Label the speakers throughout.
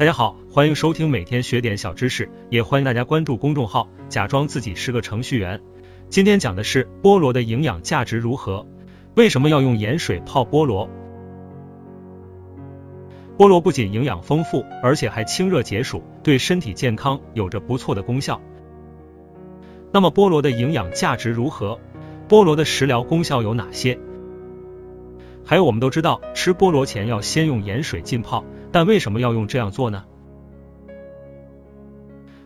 Speaker 1: 大家好，欢迎收听每天学点小知识，也欢迎大家关注公众号，假装自己是个程序员。今天讲的是菠萝的营养价值如何？为什么要用盐水泡菠萝？菠萝不仅营养丰富，而且还清热解暑，对身体健康有着不错的功效。那么菠萝的营养价值如何？菠萝的食疗功效有哪些？还有我们都知道，吃菠萝前要先用盐水浸泡，但为什么要用这样做呢？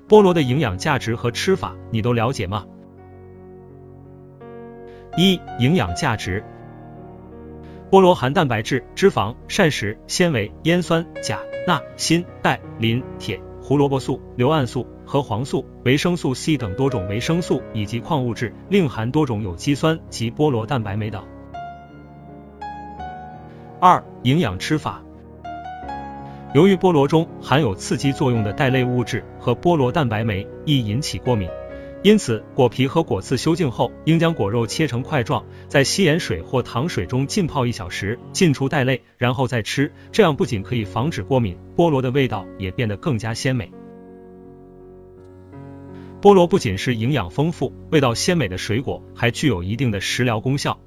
Speaker 1: 菠萝的营养价值和吃法你都了解吗？一、营养价值。菠萝含蛋白质、脂肪、膳食纤维、烟酸、钾、钠、锌、钙、磷、铁、胡萝卜素、硫胺素、和黄素、维生素 C 等多种维生素以及矿物质，另含多种有机酸及菠萝蛋白酶等。二、营养吃法。由于菠萝中含有刺激作用的带类物质和菠萝蛋白酶，易引起过敏，因此果皮和果刺修净后，应将果肉切成块状，在稀盐水或糖水中浸泡一小时，浸出带类，然后再吃。这样不仅可以防止过敏，菠萝的味道也变得更加鲜美。菠萝不仅是营养丰富、味道鲜美的水果，还具有一定的食疗功效。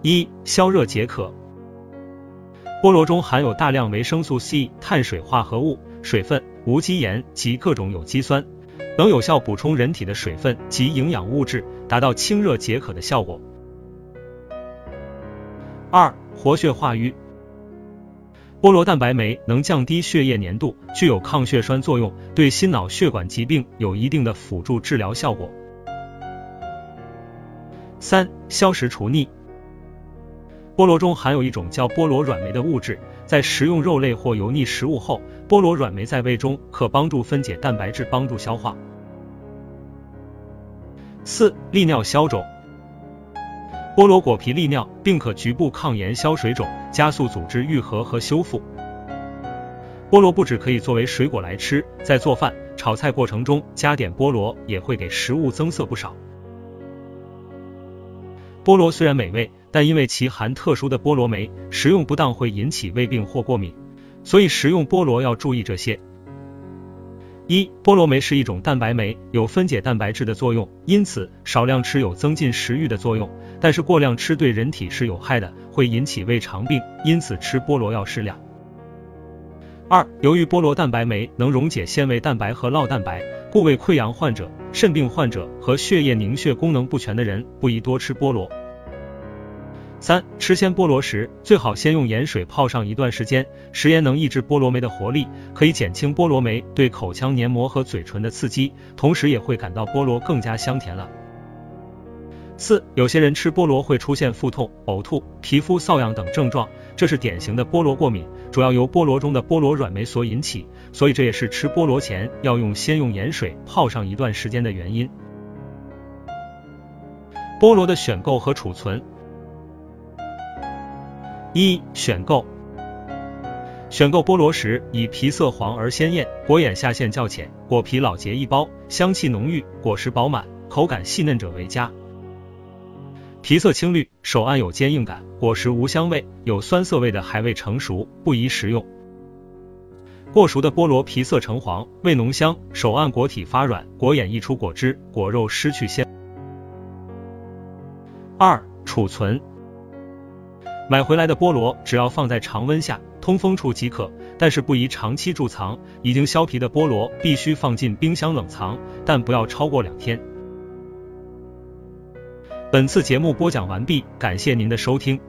Speaker 1: 一、消热解渴。菠萝中含有大量维生素 C、碳水化合物、水分、无机盐及各种有机酸，能有效补充人体的水分及营养物质，达到清热解渴的效果。二、活血化瘀。菠萝蛋白酶能降低血液粘度，具有抗血栓作用，对心脑血管疾病有一定的辅助治疗效果。三、消食除腻。菠萝中含有一种叫菠萝软酶的物质，在食用肉类或油腻食物后，菠萝软酶在胃中可帮助分解蛋白质，帮助消化。四、利尿消肿。菠萝果皮利尿，并可局部抗炎消水肿，加速组织愈合和修复。菠萝不止可以作为水果来吃，在做饭、炒菜过程中加点菠萝，也会给食物增色不少。菠萝虽然美味，但因为其含特殊的菠萝酶，食用不当会引起胃病或过敏，所以食用菠萝要注意这些。一、菠萝酶是一种蛋白酶，有分解蛋白质的作用，因此少量吃有增进食欲的作用，但是过量吃对人体是有害的，会引起胃肠病，因此吃菠萝要适量。二、由于菠萝蛋白酶能溶解纤维蛋白和酪蛋白，故胃溃疡患者、肾病患者和血液凝血功能不全的人不宜多吃菠萝。三、吃鲜菠萝时，最好先用盐水泡上一段时间，食盐能抑制菠萝酶的活力，可以减轻菠萝酶对口腔黏膜和嘴唇的刺激，同时也会感到菠萝更加香甜了。四、有些人吃菠萝会出现腹痛、呕吐、皮肤瘙痒等症状，这是典型的菠萝过敏，主要由菠萝中的菠萝软酶所引起，所以这也是吃菠萝前要用先用盐水泡上一段时间的原因。菠萝的选购和储存。一、选购。选购菠萝时，以皮色黄而鲜艳，果眼下陷较浅，果皮老结一包，香气浓郁，果实饱满，口感细嫩者为佳。皮色青绿，手按有坚硬感，果实无香味，有酸涩味的还未成熟，不宜食用。过熟的菠萝皮色橙黄，味浓香，手按果体发软，果眼溢出果汁，果肉失去鲜。二、储存。买回来的菠萝只要放在常温下通风处即可，但是不宜长期贮藏。已经削皮的菠萝必须放进冰箱冷藏，但不要超过两天。本次节目播讲完毕，感谢您的收听。